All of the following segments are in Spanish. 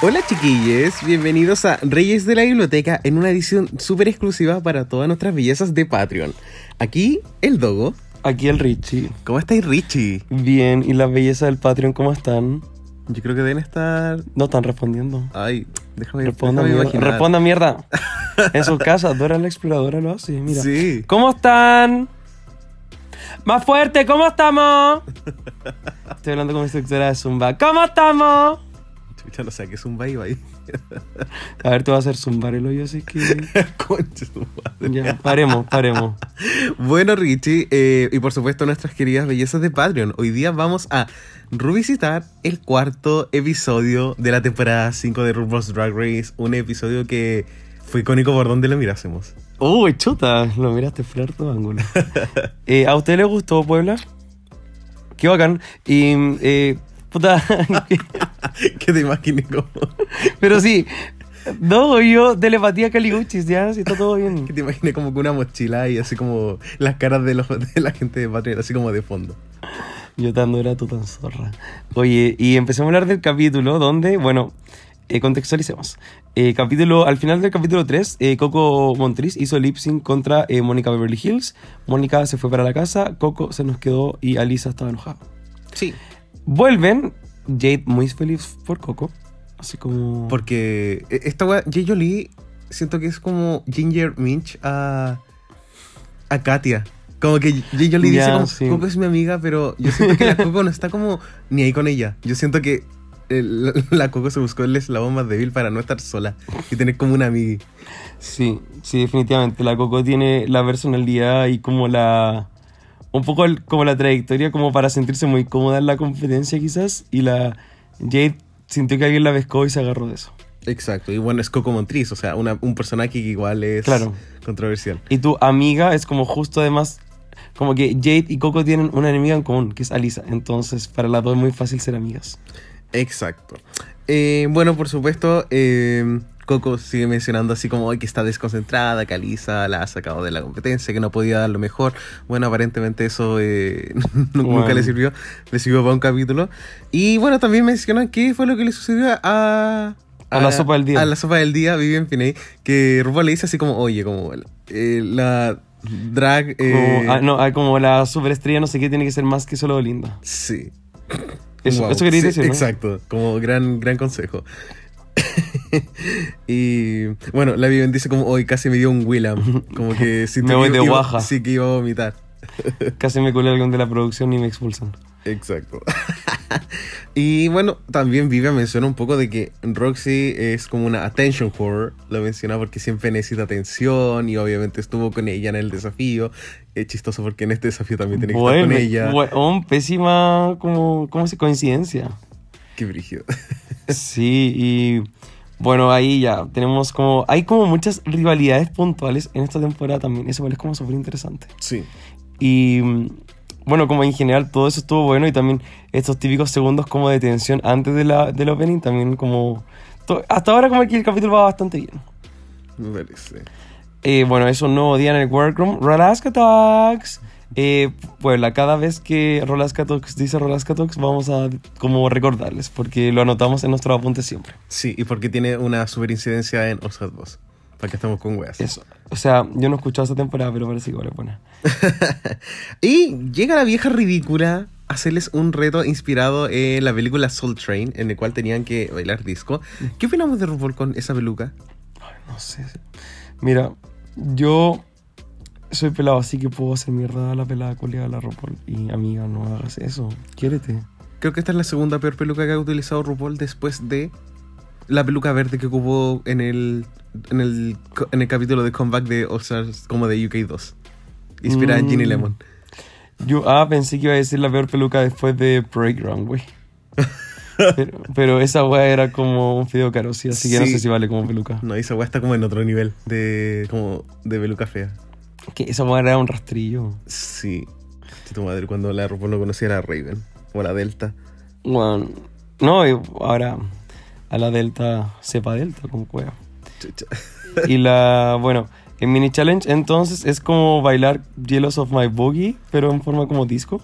Hola chiquillos, bienvenidos a Reyes de la Biblioteca en una edición súper exclusiva para todas nuestras bellezas de Patreon. Aquí el Dogo. Aquí el Richie. ¿Cómo estáis Richie? Bien, ¿y las bellezas del Patreon cómo están? Yo creo que deben estar... No están respondiendo. Ay, déjame, Responda déjame mierda. imaginar. Responda mierda. En su casa, Dora la exploradora lo hace, mira. Sí. ¿Cómo están? Más fuerte, ¿cómo estamos? Estoy hablando con mi instructora de Zumba. ¿Cómo estamos? Chucha, no sé qué un bye bye. A ver, tú vas a hacer zumbar el hoyo, así que. Concha. Ya, paremos, paremos. Bueno, Richie, eh, y por supuesto nuestras queridas bellezas de Patreon. Hoy día vamos a revisitar el cuarto episodio de la temporada 5 de RuPaul's Drag Race. Un episodio que fue icónico por donde lo mirásemos. Uy, chuta, lo miraste fuera tu ángulo. Eh, ¿A usted le gustó Puebla? Qué bacán. Y, eh, puta. que te imagines como... Pero sí, no, yo telepatía caliguchis, ya, si está todo bien. Que te imagines como con una mochila y así como las caras de, los, de la gente de Patreon, así como de fondo. Yo tan era tú tan zorra. Oye, y empecemos a hablar del capítulo donde, bueno, eh, contextualicemos. Eh, capítulo, al final del capítulo 3, eh, Coco Montriz hizo lip sync contra eh, Mónica Beverly Hills. Mónica se fue para la casa, Coco se nos quedó y Alisa estaba enojada. Sí. Vuelven, Jade muy feliz por Coco. Así como... Porque esta weá, J. Jolie, siento que es como Ginger Minch a, a Katia. Como que J. Jolie dice como, sí. Coco es mi amiga, pero yo siento que la Coco no está como ni ahí con ella. Yo siento que la, la Coco se buscó el eslabón más débil para no estar sola y tener como una amiga. Sí, sí, definitivamente. La Coco tiene la personalidad y como la... Un poco el- como la trayectoria como para sentirse muy cómoda en la competencia quizás. Y la Jade sintió que alguien la pescó y se agarró de eso. Exacto, y bueno, es Coco Montriz, o sea, una- un personaje que igual es Claro. controversial. Y tu amiga es como justo además... Como que Jade y Coco tienen una enemiga en común, que es Alisa. Entonces, para las dos es muy fácil ser amigas. Exacto. Eh, bueno, por supuesto, eh, Coco sigue mencionando así como "Ay, que está desconcentrada, que Alisa la ha sacado de la competencia, que no podía dar lo mejor. Bueno, aparentemente eso eh, nu- nunca le sirvió. Le sirvió para un capítulo. Y bueno, también mencionan qué fue lo que le sucedió a... A la sopa del día. A la sopa del día, Vivian Finney, que RuPaul le dice así como, oye, como eh, la drag... eh, Como, ah, no, ah, como la superestrella no sé qué tiene que ser más que solo linda. Sí. Eso, Wow, eso quería sí, decir, ¿no? Exacto, como gran, gran consejo. y bueno, la Vivian dice como hoy casi me dio un Willam. Como que si Me voy de iba- guaja. Sí, que iba a vomitar. Casi me culé alguien de la producción y me expulsan. Exacto. y bueno, también Vivian menciona un poco de que Roxy es como una attention whore. Lo menciona porque siempre necesita atención y obviamente estuvo con ella en el desafío. Es chistoso porque en este desafío también tiene que estar con ella. bueno, pésima como, ¿cómo se coincidencia? Qué brígido. Sí, y bueno, ahí ya tenemos como, hay como muchas rivalidades puntuales en esta temporada también, eso igual es como súper interesante. sí. Y mm, bueno, como en general todo eso estuvo bueno y también estos típicos segundos como de tensión antes de la, del opening también como, to- hasta ahora como que el capítulo va bastante bien. Me parece. Eh, bueno, es un nuevo día en el workroom. Rolaska Talks. Eh, Puebla, cada vez que Rolaska Talks dice Rolaska Talks, vamos a como recordarles, porque lo anotamos en nuestro apunte siempre. Sí, y porque tiene una super incidencia en Oscar 2. Para que estamos con weas. Eso. O sea, yo no he escuchado esta temporada, pero parece que es buena. y llega la vieja ridícula a hacerles un reto inspirado en la película Soul Train, en el cual tenían que bailar disco. ¿Qué opinamos de RuPaul con esa peluca? No sé. Mira, yo soy pelado, así que puedo hacer mierda a la pelada culiada de la ropa. Y amiga, no hagas eso. Quiérete. Creo que esta es la segunda peor peluca que ha utilizado RuPaul después de la peluca verde que ocupó en el, en el, en el capítulo de comeback de All Stars como de UK 2. Inspirada en Ginny Mm. Lemon. Yo, ah, pensé que iba a decir la peor peluca después de Parade Runway. Pero, pero esa weá era como un fideo caro, sí, así que no sé si vale como peluca. No, esa weá está como en otro nivel de, como de peluca fea. Que esa weá era un rastrillo. Sí. Tu madre cuando la RuPaul no conocía a Raven o la Delta. Bueno, no, y ahora a la Delta, sepa Delta con cueva. Chucha. Y la, bueno, en Mini Challenge entonces es como bailar Jealous of My Boogie, pero en forma como disco.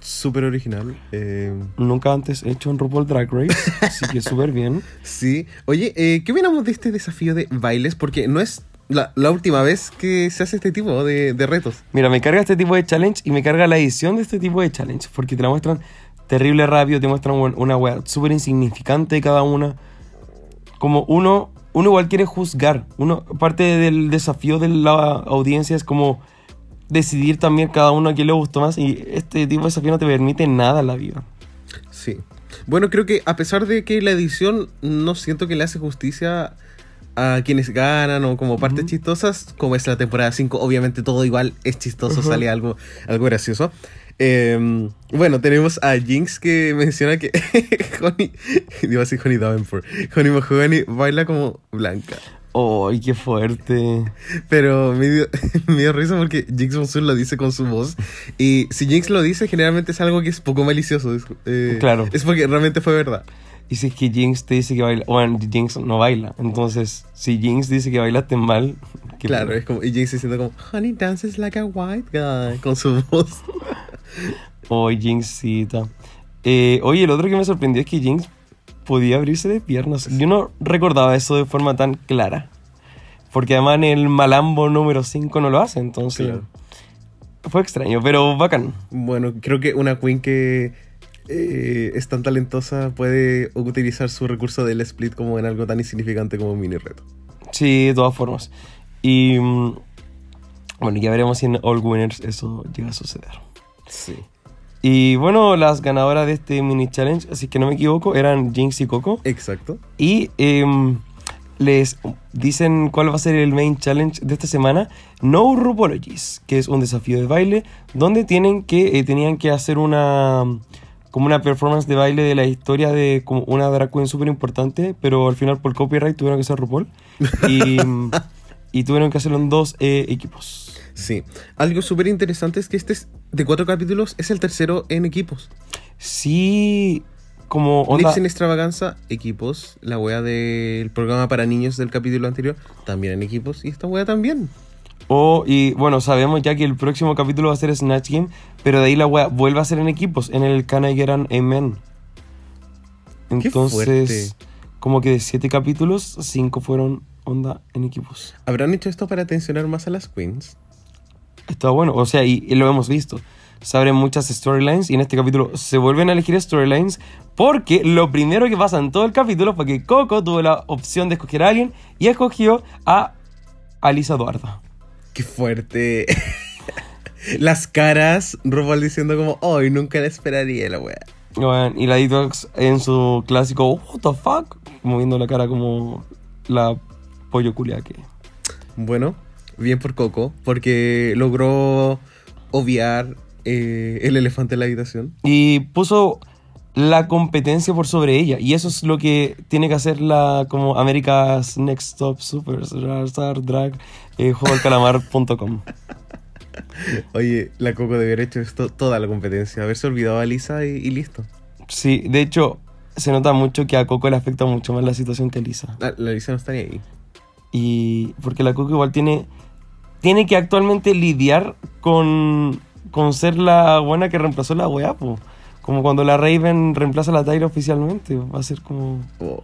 Súper original. eh, Nunca antes he hecho un RuPaul Drag Race, así que súper bien. sí. Oye, eh, ¿qué opinamos de este desafío de bailes? Porque no es la, la última vez que se hace este tipo de, de retos. Mira, me carga este tipo de challenge y me carga la edición de este tipo de challenge, porque te la muestran terrible rápido, te muestran una weá súper insignificante cada una. Como uno, uno igual quiere juzgar. Uno, parte del desafío de la audiencia es como decidir también cada uno a quién le gustó más y este tipo de desafío no te permite nada en la vida. Sí. Bueno, creo que a pesar de que la edición no siento que le hace justicia a quienes ganan o como partes Ujú. chistosas, como es la temporada 5, obviamente todo igual es chistoso, Ujú. sale algo, algo gracioso. Eh, bueno, tenemos a Jinx que menciona que Honey, iba a decir Honey Davenport, Honey Mahogany baila como blanca. ¡Ay, qué fuerte! Pero me dio, me dio risa porque Jinx Monsoon lo dice con su voz. Y si Jinx lo dice, generalmente es algo que es poco malicioso. Es, eh, Claro. Es porque realmente fue verdad. Y si es que Jinx te dice que baila, bueno, Jinx no baila, entonces si Jinx dice que bailaste mal, qué claro, es como. Y Jinx diciendo como, Honey dances like a white guy. Con su voz. Oh, Jinxita. Eh, oye, el otro que me sorprendió es que Jinx podía abrirse de piernas. Yo no recordaba eso de forma tan clara. Porque además en el Malambo número 5 no lo hace, entonces Claro. fue extraño, pero bacán. Bueno, creo que una queen que eh, es tan talentosa puede utilizar su recurso del split como en algo tan insignificante como un mini reto. Sí, de todas formas. Y mm, bueno, ya veremos si en All Winners eso llega a suceder. Sí. Y bueno, las ganadoras de este mini challenge, así que no me equivoco, eran Jinx y Coco. Exacto. Y em, les dicen cuál va a ser el main challenge de esta semana. No Rupologies, que es un desafío de baile donde tienen que, eh, tenían que hacer una como una performance de baile de la historia de como una drag queen súper importante, pero al final por copyright tuvieron que ser RuPaul. Y, y tuvieron que hacerlo en dos eh, equipos. Sí. Algo súper interesante es que este es, de cuatro capítulos es el tercero en equipos. Sí, como onda... Lips en extravaganza, equipos. La wea del programa para niños del capítulo anterior, también en equipos. Y esta wea también. O, y bueno, sabemos ya que el próximo capítulo va a ser Snatch Game, pero de ahí la wea vuelve a ser en equipos, en el Can I Get an Amen. Entonces, como que de siete capítulos, cinco fueron onda en equipos. ¿Habrán hecho esto para atencionar más a las queens? Está bueno, o sea, y, y lo hemos visto. Se abren muchas storylines y en este capítulo se vuelven a elegir storylines porque lo primero que pasa en todo el capítulo fue que Coco tuvo la opción de escoger a alguien y escogió a Alisa Eduarda. ¡Qué fuerte! Las caras, RuPaul diciendo como, hoy nunca la esperaría la wea. Bueno, y la Detox en su clásico What the fuck, moviendo la cara como la pollo culia que. Bueno, bien por Coco, porque logró obviar eh, el elefante en la habitación. Y puso la competencia por sobre ella. Y eso es lo que tiene que hacer la como America's Next Top Superstar Drag eh, juegoalcalamar.com. Oye, la Coco debió haber hecho esto toda la competencia, haberse olvidado a Lisa y, y listo. Sí, de hecho, se nota mucho que a Coco le afecta mucho más la situación que a Lisa. Ah, la Lisa no está ni ahí. Y porque la Coco igual tiene, tiene que actualmente lidiar con, con ser la buena que reemplazó la weá. Como cuando la Raven reemplaza a la Tyra oficialmente. Va a ser como, Oh,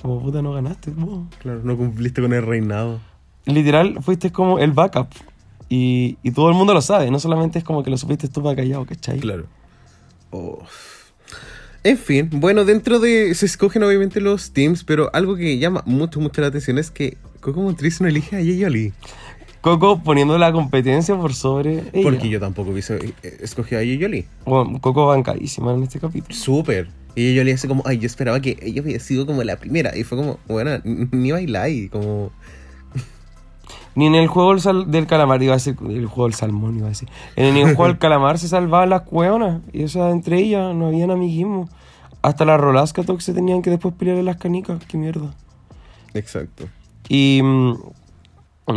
como puta, no ganaste. claro, no cumpliste con el reinado. Literal, fuiste como el backup. Y, y todo el mundo lo sabe. No solamente es como que lo supiste tú para callado, ¿cachai? Claro. Oh. En fin, bueno, dentro de. Se escogen obviamente los teams, pero algo que llama mucho, mucho la atención es que Coco Montriz no elige a Yeyoli. Coco poniendo la competencia por sobre ella. Porque yo tampoco hubiese eh, escogido a Yeyoli. Bueno, Coco bancadísima en este capítulo. Súper. Y Yeyoli hace como, ay, yo esperaba que ella hubiera sido como la primera. Y fue como, bueno, ni bailáis, como. Ni en el juego del, sal- del calamar, iba a decir, el juego del salmón, iba a decir. En el juego del calamar se salvaban las cueonas. Y o sea, entre ellas no habían amiguismo. hasta la Rolasca Tox se tenían que después pelear en las canicas. Qué mierda. Exacto. Y mm,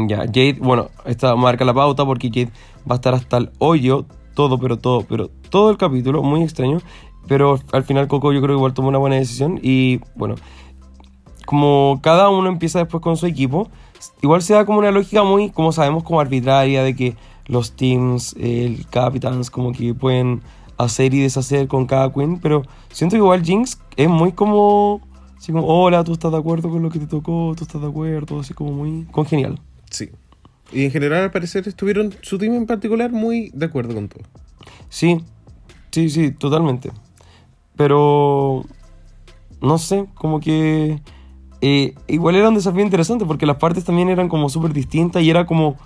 ya, Jade, bueno, esta marca la pauta porque Jade va a estar hasta el hoyo, todo, pero todo, pero todo el capítulo, muy extraño. Pero al final Coco yo creo que igual tomó una buena decisión y bueno, como cada uno empieza después con su equipo, igual se da como una lógica muy, como sabemos, como arbitraria de que los teams, el Capitans, como que pueden hacer y deshacer con cada queen, pero siento que igual Jinx es muy como, así como, hola, tú estás de acuerdo con lo que te tocó, tú estás de acuerdo, así como muy congenial. Sí. Y en general, al parecer, estuvieron su team en particular muy de acuerdo con todo. Sí, sí, sí, totalmente. Pero, no sé, como que eh, igual era un desafío interesante porque las partes también eran como súper distintas y era como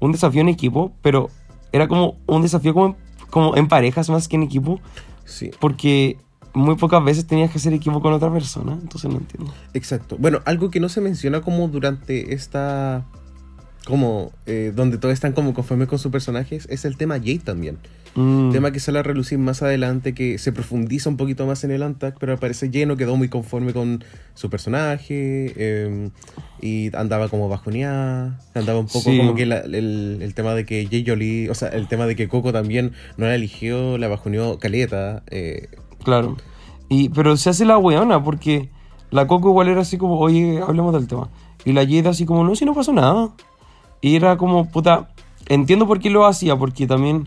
un desafío en equipo, pero era como un desafío como en, como en parejas más que en equipo, Sí. porque muy pocas veces tenías que hacer equipo con otra persona, entonces no entiendo. Exacto. Bueno, algo que no se menciona como durante esta. Como. eh, donde todos están como conformes con sus personajes, es el tema Jade también. Mm, Tema que sale a relucir más adelante, que se profundiza un poquito más en el Antac, pero al parecer Jade no quedó muy conforme con su personaje. eh, y andaba como bajoneada. Andaba un poco Sí. como que la- el, el tema de que Jay Jolie. O sea, el tema de que Coco también no la eligió, la bajoneó Caleta. eh, Claro. Y, pero se hace la weona porque la Coco igual era así como, oye, hablemos del tema. Y la Jade así como, no, si no pasó nada. Y era como, puta, entiendo por qué lo hacía, porque también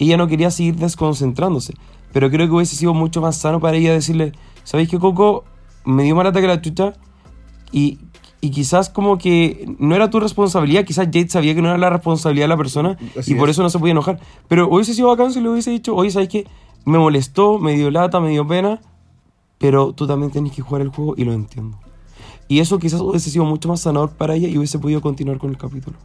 ella no quería seguir desconcentrándose. Pero creo que hubiese sido mucho más sano para ella decirle, ¿sabéis que Coco me dio más que la chucha? Y, y quizás como que no era tu responsabilidad, quizás Jade sabía que no era la responsabilidad de la persona Así y por es. eso no se podía enojar. Pero hubiese sido bacán si le hubiese dicho, oye, ¿sabes qué? Me molestó, me dio lata, me dio pena, pero tú también tenés que jugar el juego y lo entiendo. Y eso quizás hubiese sido mucho más sanador para ella y hubiese podido continuar con el capítulo.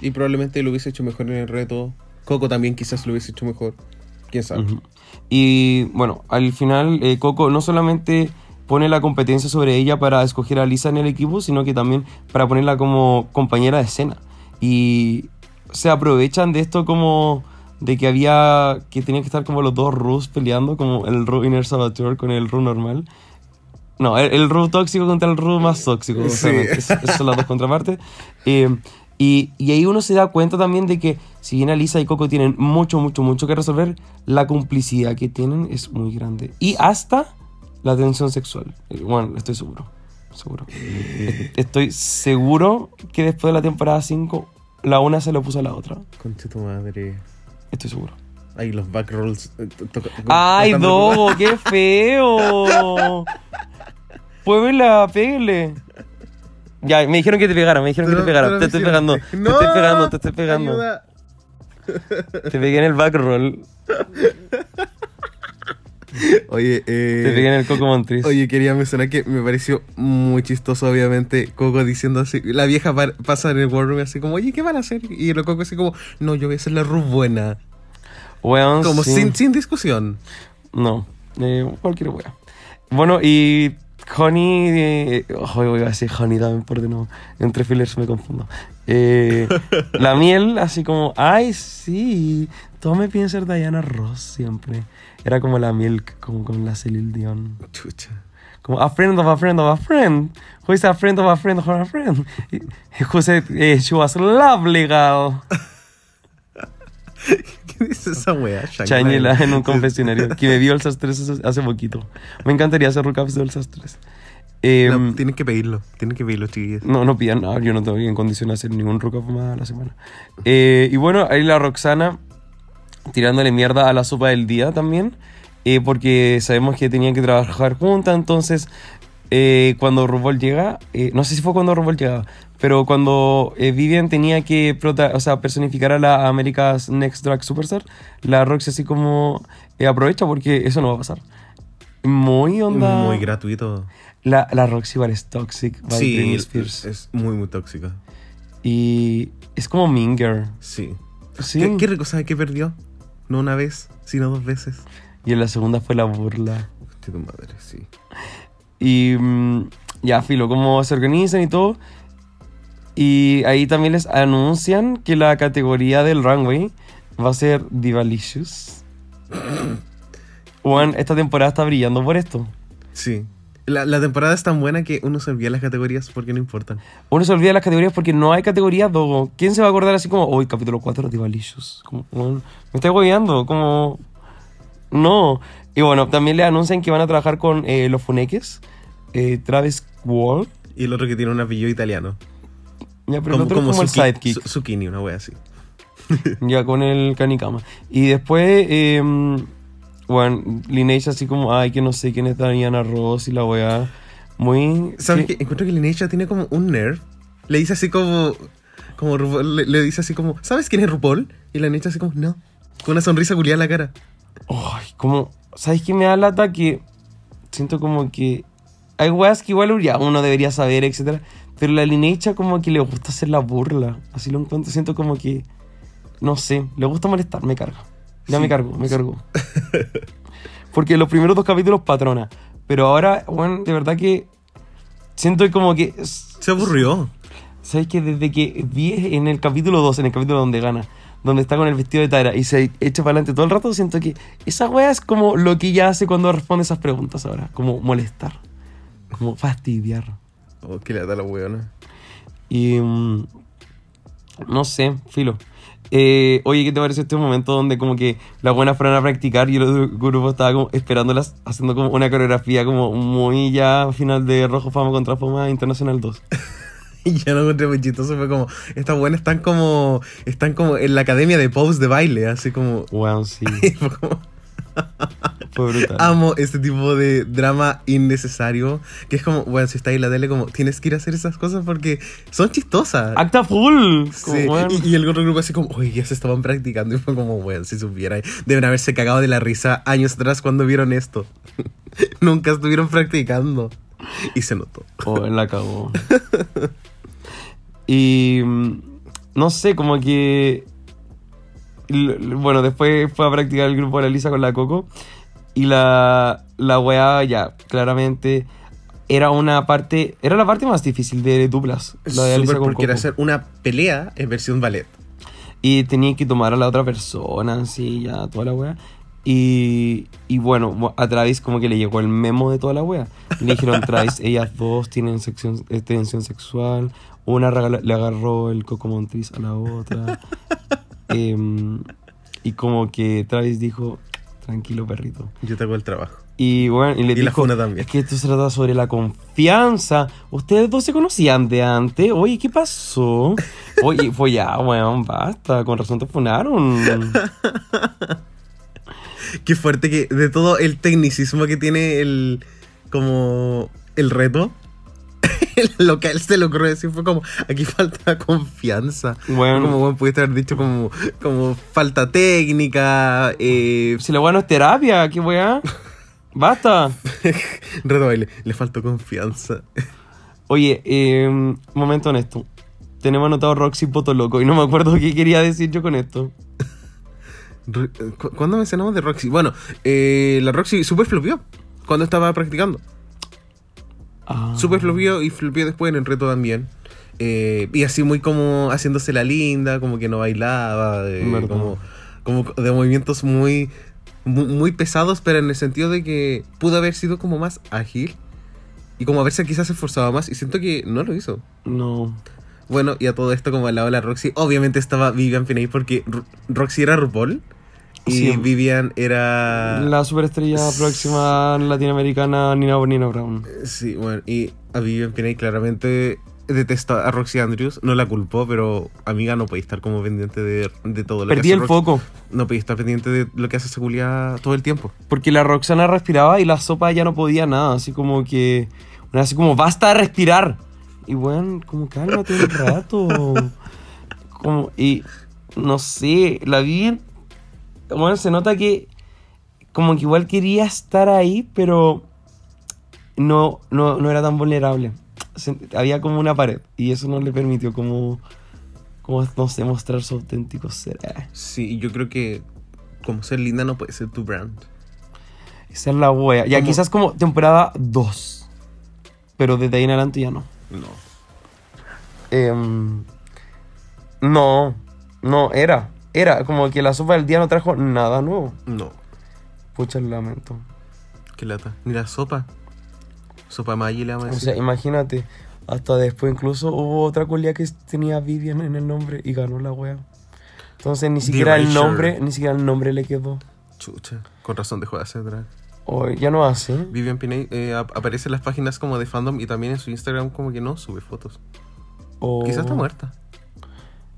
Y probablemente lo hubiese hecho mejor en el reto. Coco también quizás lo hubiese hecho mejor. Quién sabe. Ujú. Y bueno, al final eh, Coco no solamente pone la competencia sobre ella para escoger a Lisa en el equipo, sino que también para ponerla como compañera de escena. Y se aprovechan de esto como de que había que tenían que estar como los dos Rus peleando, como el Ru Inner Saboteur con el Ru normal. No, el, el Ru tóxico contra el Ru más tóxico. Sí. Es- son las dos contrapartes. Eh, y, y ahí uno se da cuenta también de que si bien Alisa y Coco tienen mucho, mucho, mucho que resolver, la complicidad que tienen es muy grande. Y hasta la tensión sexual. Eh, Bueno, estoy seguro. Seguro. Eh. Est- Estoy seguro que después de la temporada 5, la una se lo puso a la otra. Concha tu madre. Estoy seguro. Ay, los backrolls. eh, ¡Ay, Dogo! ¡Qué feo! Puebla, pégale. Ya, me dijeron que te pegara, me dijeron que te pegara. Te estoy pegando. Te estoy pegando, te estoy pegando. Ayuda. Te pegué en el backroll. Oye, eh, Te pegué en el Coco Montriz. Oye, quería mencionar que me pareció muy chistoso, obviamente, Coco diciendo así, la vieja pa- pasa en el war room así como, oye, ¿qué van a hacer? Y el Coco así como, no, yo voy a ser la Ruth buena. Weón, Como sí. sin, sin discusión. No, eh, cualquier wea. Bueno, y Honey. Eh, oh, voy a decir Honey también, porque no. Entre fillers me confundo. Eh, la miel, así como, ay, sí. Todo me piden ser Diana Ross siempre. Era como la miel, como con la Celine Dion. Chucha. Como a friend of a friend of a friend. Who is a friend of a friend of a friend? Y- Who said eh, she was lovely girl. ¿Qué dice esa wea? Chañela en un confesionario. Que me vio el 3 hace, poquito. Me encantaría hacer recaps del 3. Eh, No, tienen que pedirlo, tienen que pedirlo, chiquillos. no, no pidan nada, yo no estoy en condición de hacer ningún recap más a la semana. Eh, y bueno, ahí la Roxana tirándole mierda a la sopa del día también, eh, porque sabemos que tenían que trabajar juntas, entonces eh, cuando RuPaul llega, eh, no sé si fue cuando RuPaul llegaba, pero cuando eh, Vivian tenía que prota- o sea, personificar a la America's Next Drag Superstar, la Roxy así como eh, aprovecha porque eso no va a pasar. Muy onda. Muy gratuito. La, la Roxy igual es toxic. Sí, es, muy, muy tóxica. Y es como Mean Girl. Sí. Sí. ¿Qué, qué rico sabe que perdió? No una vez, sino dos veces. Y en la segunda fue la burla. Hostia, tu madre, sí. Y mm, ya, filo, cómo se organizan y todo. Y ahí también les anuncian que la categoría del runway va a ser Divalicious. Juan, esta temporada está brillando por esto. Sí. La, la temporada es tan buena que uno se olvida las categorías porque no importan. Uno se olvida las categorías porque no hay categorías, Dogo. ¿Quién se va a acordar así como, hoy capítulo 4 de Valicious? Como, weón, me estoy hueveando, como... No. Y bueno, también le anuncian que van a trabajar con eh, los funeques. eh, Travis Wall. Y el otro que tiene un apellido italiano. Ya, pero el otro es como el sidekick. Zu- Zucchini, una wea así. Ya con el canicama. Y después, eh, bueno, Lineage así como, ay, que no sé quién es Diana Ross y la weá. Muy. ¿Sabes qué? Encuentro que Lineage tiene como un nerf. Le dice así como. como RuPaul, le, le dice así como. ¿Sabes quién es RuPaul? Y la Lineage así como, no. Con una sonrisa culiada en la cara. Ay, como, ¿sabes qué me da lata? Que siento como que hay weas que igual ya uno debería saber, etcétera. Pero la Lineage como que le gusta hacer la burla. Así lo encuentro. Siento como que, no sé, le gusta molestar, me carga. Ya Sí. me cargo, me cargo. Porque los primeros dos capítulos patrona. Pero ahora, bueno, de verdad que siento como que... Se aburrió. ¿Sabes que Desde que vi en el capítulo 2, en el capítulo donde gana, donde está con el vestido de Tyra y se echa para adelante todo el rato, siento que esa wea es como lo que ella hace cuando responde esas preguntas ahora. Como molestar. Como fastidiar. Oh, que le da la weona. Y. mm, no sé, filo. Eh, oye, ¿qué te parece este momento donde como que las buenas fueron a practicar y el otro grupo estaba como esperándolas, haciendo como una coreografía como muy ya final de Rojo Fama contra Fama Internacional 2? Y ya no encontré muy chistoso. Fue como. Estas buenas están como. Están como en la academia de pose de baile. Así como. Wow, sí. fue como- Fue brutal. Amo este tipo de drama innecesario. Que es como, bueno, si está ahí en la tele, como tienes que ir a hacer esas cosas porque son chistosas. Acta full. Sí, y, y el otro grupo así como, oye, ya se estaban practicando. Y fue como, bueno, si supieran. Deben haberse cagado de la risa años atrás cuando vieron esto. Nunca estuvieron practicando. Y se notó. Oh, él la cagó. y mm, no sé, como que. Bueno, después fue a practicar el grupo de la Lisa con la Coco. Y la, la weá, ya, claramente. Era una parte. Era la parte más difícil de duplas. La de Alisa Súper con porque era hacer una pelea en versión ballet. Y tenía que tomar a la otra persona, así, ya, toda la wea. Y, y bueno, a Travis como que le llegó el memo de toda la wea. Le dijeron, Travis, ellas dos tienen sección, eh, tensión sexual. Una regala- le agarró el coco montriz a la otra. Em, y como que Travis dijo, tranquilo perrito. Yo te hago el trabajo. Y bueno, y le Y la dijo, funa también. es que esto se trata sobre la confianza. Ustedes dos se conocían de antes. Oye, ¿qué pasó? Oye, pues ya, weón, basta. Con razón te funaron. Qué fuerte que de todo el tecnicismo que tiene el como el reto lo que a él se ocurrió decir fue como aquí falta confianza Bueno. como bueno, pudiste haber dicho como como falta técnica eh, Si la weá no es terapia, ¿qué weá? Basta. reto baile le faltó confianza Oye, eh, momento honesto. Tenemos anotado Roxy Poto Loco y no me acuerdo qué quería decir yo con esto. ¿Cu- ¿cuándo mencionamos de Roxy? bueno eh, la Roxy super flopió cuando estaba practicando Ah. Super flopió y flopió después en el reto también. Eh, y así muy como haciéndose la linda, como que no bailaba, de, como, como de movimientos muy, muy, muy pesados, pero en el sentido de que pudo haber sido como más ágil y como haberse quizás esforzado más y siento que no lo hizo. No. Bueno, y a todo esto como al lado de la Roxy, obviamente estaba Vivian Finney porque Ro- Roxy era RuPaul y Sí. Vivian era... La superestrella próxima latinoamericana Nina, Nina Brown. Sí, bueno, y a Vivian Pinay claramente detesta a Roxy Andrews, no la culpó, pero amiga, no podéis estar como pendiente de, de todo lo Perdí que el hace Roxy. foco. No podéis estar pendiente de lo que hace Seguridad todo el tiempo. Porque la Roxana respiraba y la sopa ya no podía nada. Así como que. Una así como, basta de respirar. Y bueno, como cálmate un rato. Como, y no sé, la vi. Bueno, se nota que. Como que igual quería estar ahí, pero. No, no, no era tan vulnerable. Se- había como una pared. Y eso no le permitió como. Como, no sé, mostrar su auténtico ser. Eh, Sí, yo creo que como ser linda no puede ser tu brand. Esa es la wea. Ya Como- quizás como temporada 2. Pero desde ahí en adelante ya no. No. Em, no, no, era. Era como que la sopa del día no trajo nada nuevo. No. Pucha, lamento. Qué lata. Ni la sopa. Sopa Maggi le vamos a O decir. sea, imagínate, hasta después incluso hubo otra culia que tenía Vivian en el nombre y ganó la wea. Entonces ni siquiera el Erasure. nombre, ni siquiera el nombre le quedó. Chucha. Con razón dejó de hacer drag. O ya no hace. Vivian Pinay eh, ap- aparece en las páginas como de fandom y también en su Instagram como que no sube fotos. O... Quizás está muerta.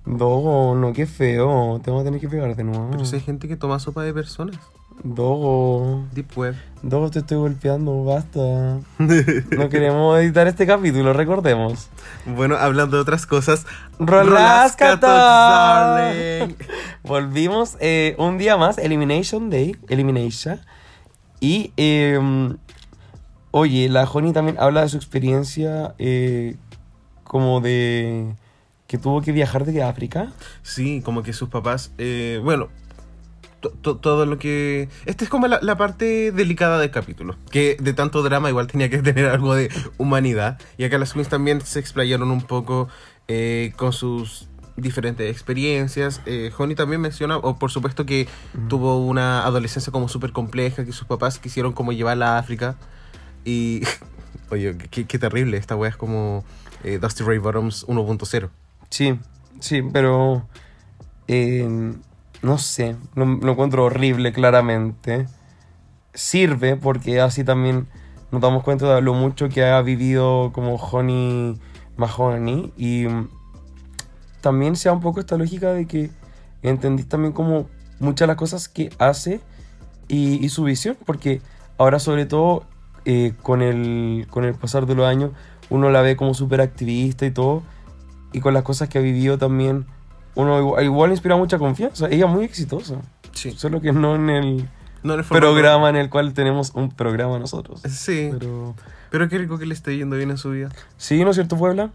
Dogo, no, qué feo. Te vamos a tener que pegar de nuevo. Pero si hay gente que toma sopa de personas. Dogo, Deep Web. Dogo, te estoy golpeando, basta. No queremos editar este capítulo, recordemos. Bueno, hablando de otras cosas. Rolascatox, darling. Volvimos eh, un día más, Elimination Day, Elimination. Y, eh, oye, la Joni también habla de su experiencia eh, como de que tuvo que viajar de África. Sí, como que sus papás, eh, bueno, to- to- todo lo que... Esta es como la, la parte delicada del capítulo, que de tanto drama igual tenía que tener algo de humanidad. Y acá las queens también se explayaron un poco eh, con sus diferentes experiencias. Eh, Honey también menciona, o por supuesto que tuvo una adolescencia como súper compleja, que sus papás quisieron como llevarla a África. Y, oye, qué, qué terrible, esta wea es como eh, Dusty Ray Bottoms 1.0. Sí, sí, pero eh, no sé, lo, lo encuentro horrible claramente. Sirve porque así también nos damos cuenta de lo mucho que ha vivido como Honey Mahoney y mm, también sea un poco esta lógica de que entendís también como muchas de las cosas que hace y, y su visión, porque ahora sobre todo eh, con, el, con el pasar de los años uno la ve como súper activista y todo, y con las cosas que ha vivido también, uno igual, igual inspira mucha confianza. Ella es muy exitosa, Sí. solo que no en el No en el programa en el cual tenemos un programa nosotros. Sí, Pero pero qué rico que le esté yendo bien en su vida. sí, ¿no es cierto, Puebla?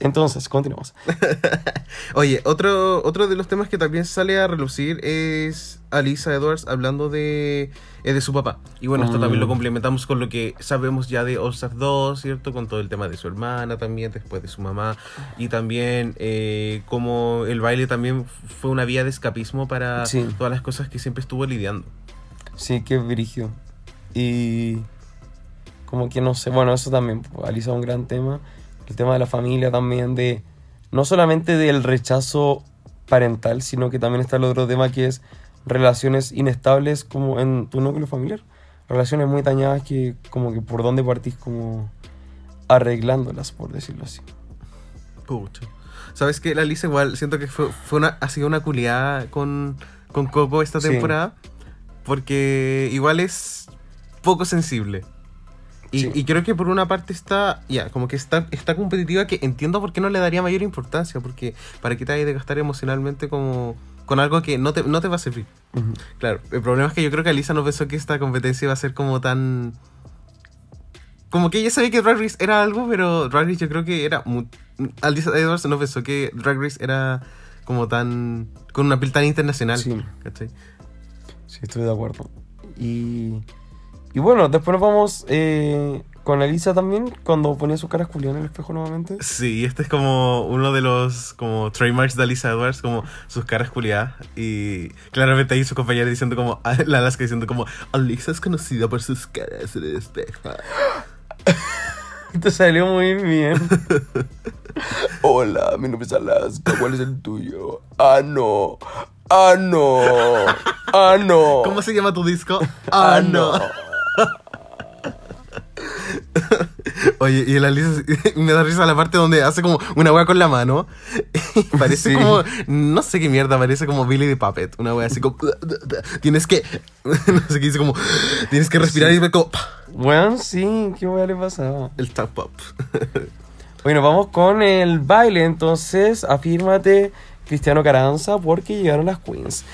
Entonces, continuamos. Oye, otro, otro de los temas que también sale a relucir es Alisa Edwards hablando de, eh, de su papá. Y bueno, esto Mm. también lo complementamos con lo que sabemos ya de All Stars 2, ¿cierto? Con todo el tema de su hermana también, después de su mamá. Y también eh, como el baile también fue una vía de escapismo para Sí. todas las cosas que siempre estuvo lidiando. Sí, qué brillo. Y como que no sé, bueno, eso también, pues, Alisa un gran tema. El tema de la familia también, de no solamente del rechazo parental, sino que también está el otro tema que es relaciones inestables como en tu núcleo familiar. Relaciones muy dañadas que como que por dónde partís como arreglándolas, por decirlo así. Pucha. ¿Sabes qué? La Lisa igual siento que fue, fue una, ha sido una culiada con, con Coco esta Sí. temporada. Porque igual es poco sensible. Y, Sí. y creo que por una parte está, ya, como que está, está competitiva que entiendo por qué no le daría mayor importancia. Porque para qué te hay de gastar emocionalmente como con algo que no te, no te va a servir. Ujú. Claro, el problema es que yo creo que Alisa no pensó que esta competencia iba a ser como tan... Como que ella sabía que Drag Race era algo, pero Drag Race yo creo que era... mu- Alisa Edwards no pensó que Drag Race era como tan... con una piel tan internacional. Sí. ¿cachai? Sí, estoy de acuerdo. Y, y bueno, después nos vamos eh, con Elisa también, cuando ponía su cara culiada en el espejo nuevamente. Sí, este es como uno de los como trademarks de Alisa Edwards, como sus caras culiadas. Y claramente ahí su compañera diciendo como... La Alaska diciendo como... Alisa es conocida por sus caras en el espejo. Te salió muy bien. Hola, mi nombre es Alaska. ¿Cuál es el tuyo? Ah, no. Ah, no. Ah, no. ¿Cómo se llama tu disco? Ah, no. Oye, y el Alice me da risa la parte donde hace como una wea con la mano. parece Sí. como, no sé qué mierda, parece como Billy the Puppet. Una wea así como, tienes que, no sé qué dice, como, tienes que respirar y ver como, Bueno, sí, qué hueá le pasaba. el tap up. Bueno, vamos con el baile. Entonces, afírmate, Cristiano Caranza, porque llegaron las queens.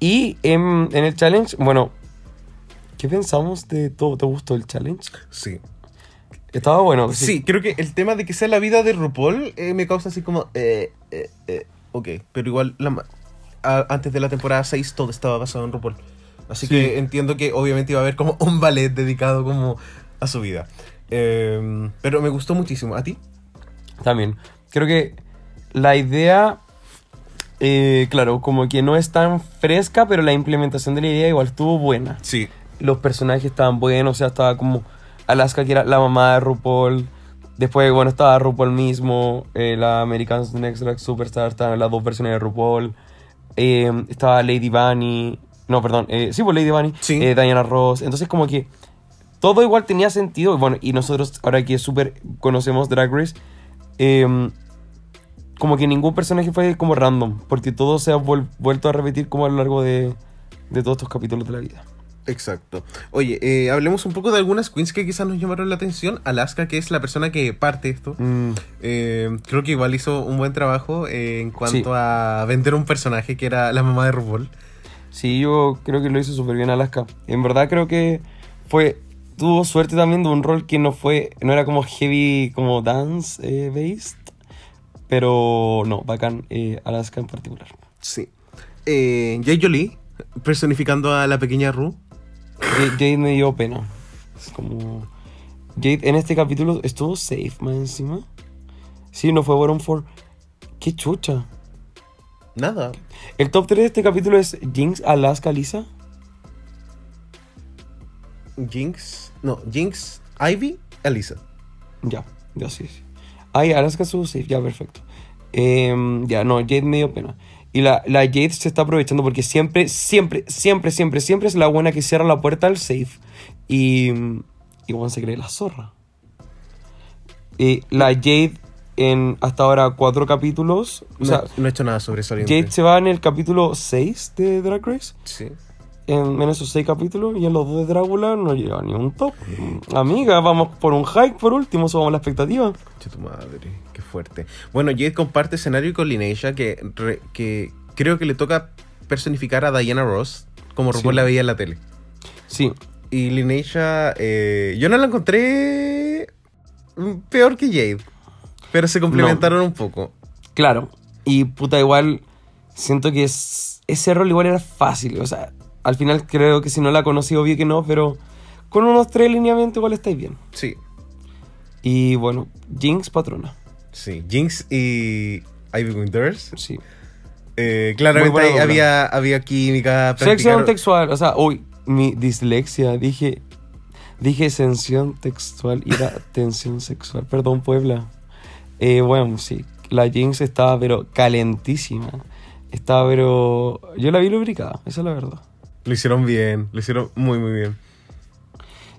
Y en, en el challenge, bueno, ¿qué pensamos de todo? ¿Te gustó el challenge? Sí. Estaba bueno. Sí, creo que el tema de que sea la vida de RuPaul eh, me causa así como, eh, eh, eh, ok, pero igual la ma- a- antes de la temporada 6 todo estaba basado en RuPaul. Así Sí. que entiendo que obviamente iba a haber como un ballet dedicado como a su vida. Eh, pero me gustó muchísimo. ¿A ti? También. Creo que la idea eh, claro, como que no es tan fresca, pero la implementación de la idea igual estuvo buena. Sí. Los personajes estaban buenos, o sea, estaba como Alaska, que era la mamá de RuPaul. Después, bueno, estaba RuPaul mismo, eh, la American's Next Drag Superstar, estaban las dos versiones de RuPaul. Eh, estaba Lady Bunny, no, perdón, eh, sí, pues Lady Bunny, Sí. eh, Diana Ross. Entonces, como que todo igual tenía sentido. Bueno, y nosotros, ahora que súper conocemos Drag Race, eh, como que ningún personaje fue como random, porque todo se ha vuel- vuelto a repetir como a lo largo de, de todos estos capítulos de la vida. Exacto. Oye, eh, hablemos un poco de algunas queens que quizás nos llamaron la atención. Alaska, que es la persona que parte esto. Mm, Eh, creo que igual hizo un buen trabajo eh, en cuanto Sí. a vender un personaje que era la mamá de RuPaul. Sí, yo creo que lo hizo súper bien Alaska. En verdad creo que fue tuvo suerte también de un rol que no fue no era como heavy como dance eh, based, pero no, bacán Alaska en particular. Sí. Eh, Jay Jolie, personificando a la pequeña Ru. Jade, me dio pena. Es como Jade en este capítulo estuvo safe más encima. Sí, no fue bottom four. Qué chucha. Nada. El top 3 de este capítulo es Jinx, Alaska, Lisa. Jinx. No, Jinx, Ivy, Elisa. Ya, ya sí, sí. Ay, Alaska estuvo safe, ya, perfecto. Em, ya, no, Jade me dio pena. Y la, la Jade se está aprovechando porque siempre, siempre, siempre, siempre, siempre es la buena que cierra la puerta al safe. Y. Y bueno, se cree la zorra. Y la Jade en hasta ahora cuatro capítulos. O No, sea, no he hecho nada sobresaliente. Jade se va en el capítulo 6 de Drag Race. Sí. En, en esos seis capítulos y en los dos de Drácula no llega ni un top. Amiga, vamos por un hike por último, subamos la expectativa. Che, tu madre, fuerte. Bueno, Jade comparte escenario con Lineisha, que, re- que creo que le toca personificar a Diana Ross, como Sí. RuPaul la veía en la tele. Sí, Y Lineisha, eh, yo no la encontré peor que Jade, pero se complementaron un poco. Claro. Y puta, igual siento que es- ese rol igual era fácil. O sea, al final creo que si no la conocí, obvio que no, pero con unos tres lineamientos igual estáis bien. Sí, Y bueno, Jinx patrona. Sí. Jinx y Ivy Winters. Sí. eh, claramente había, había química. Sección textual. O sea, uy, mi dislexia. Dije. Dije sensión textual y era tensión sexual. Perdón, Puebla. Eh, bueno, sí. La Jinx estaba, pero calentísima. Estaba, pero. Yo la vi lubricada, esa es la verdad. Lo hicieron bien, lo hicieron muy, muy bien.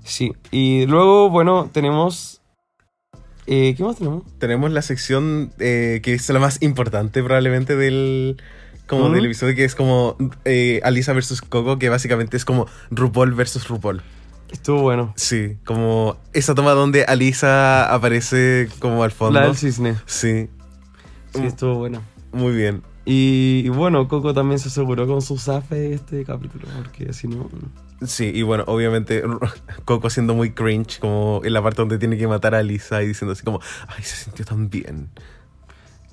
Sí. Y luego, bueno, tenemos. Eh, ¿Qué más tenemos? tenemos la sección eh, que es la más importante probablemente del como del episodio que es como eh, Alisa versus Coco que básicamente es como RuPaul versus RuPaul Estuvo bueno. sí como esa toma donde Alisa aparece como al fondo La del cisne. sí Sí, Mm. estuvo buena. muy bien Y, y bueno, Coco también se aseguró con su zafe este capítulo, porque si no. Sí y bueno obviamente Coco siendo muy cringe como en la parte donde tiene que matar a Alisa y diciendo así como ay se sintió tan bien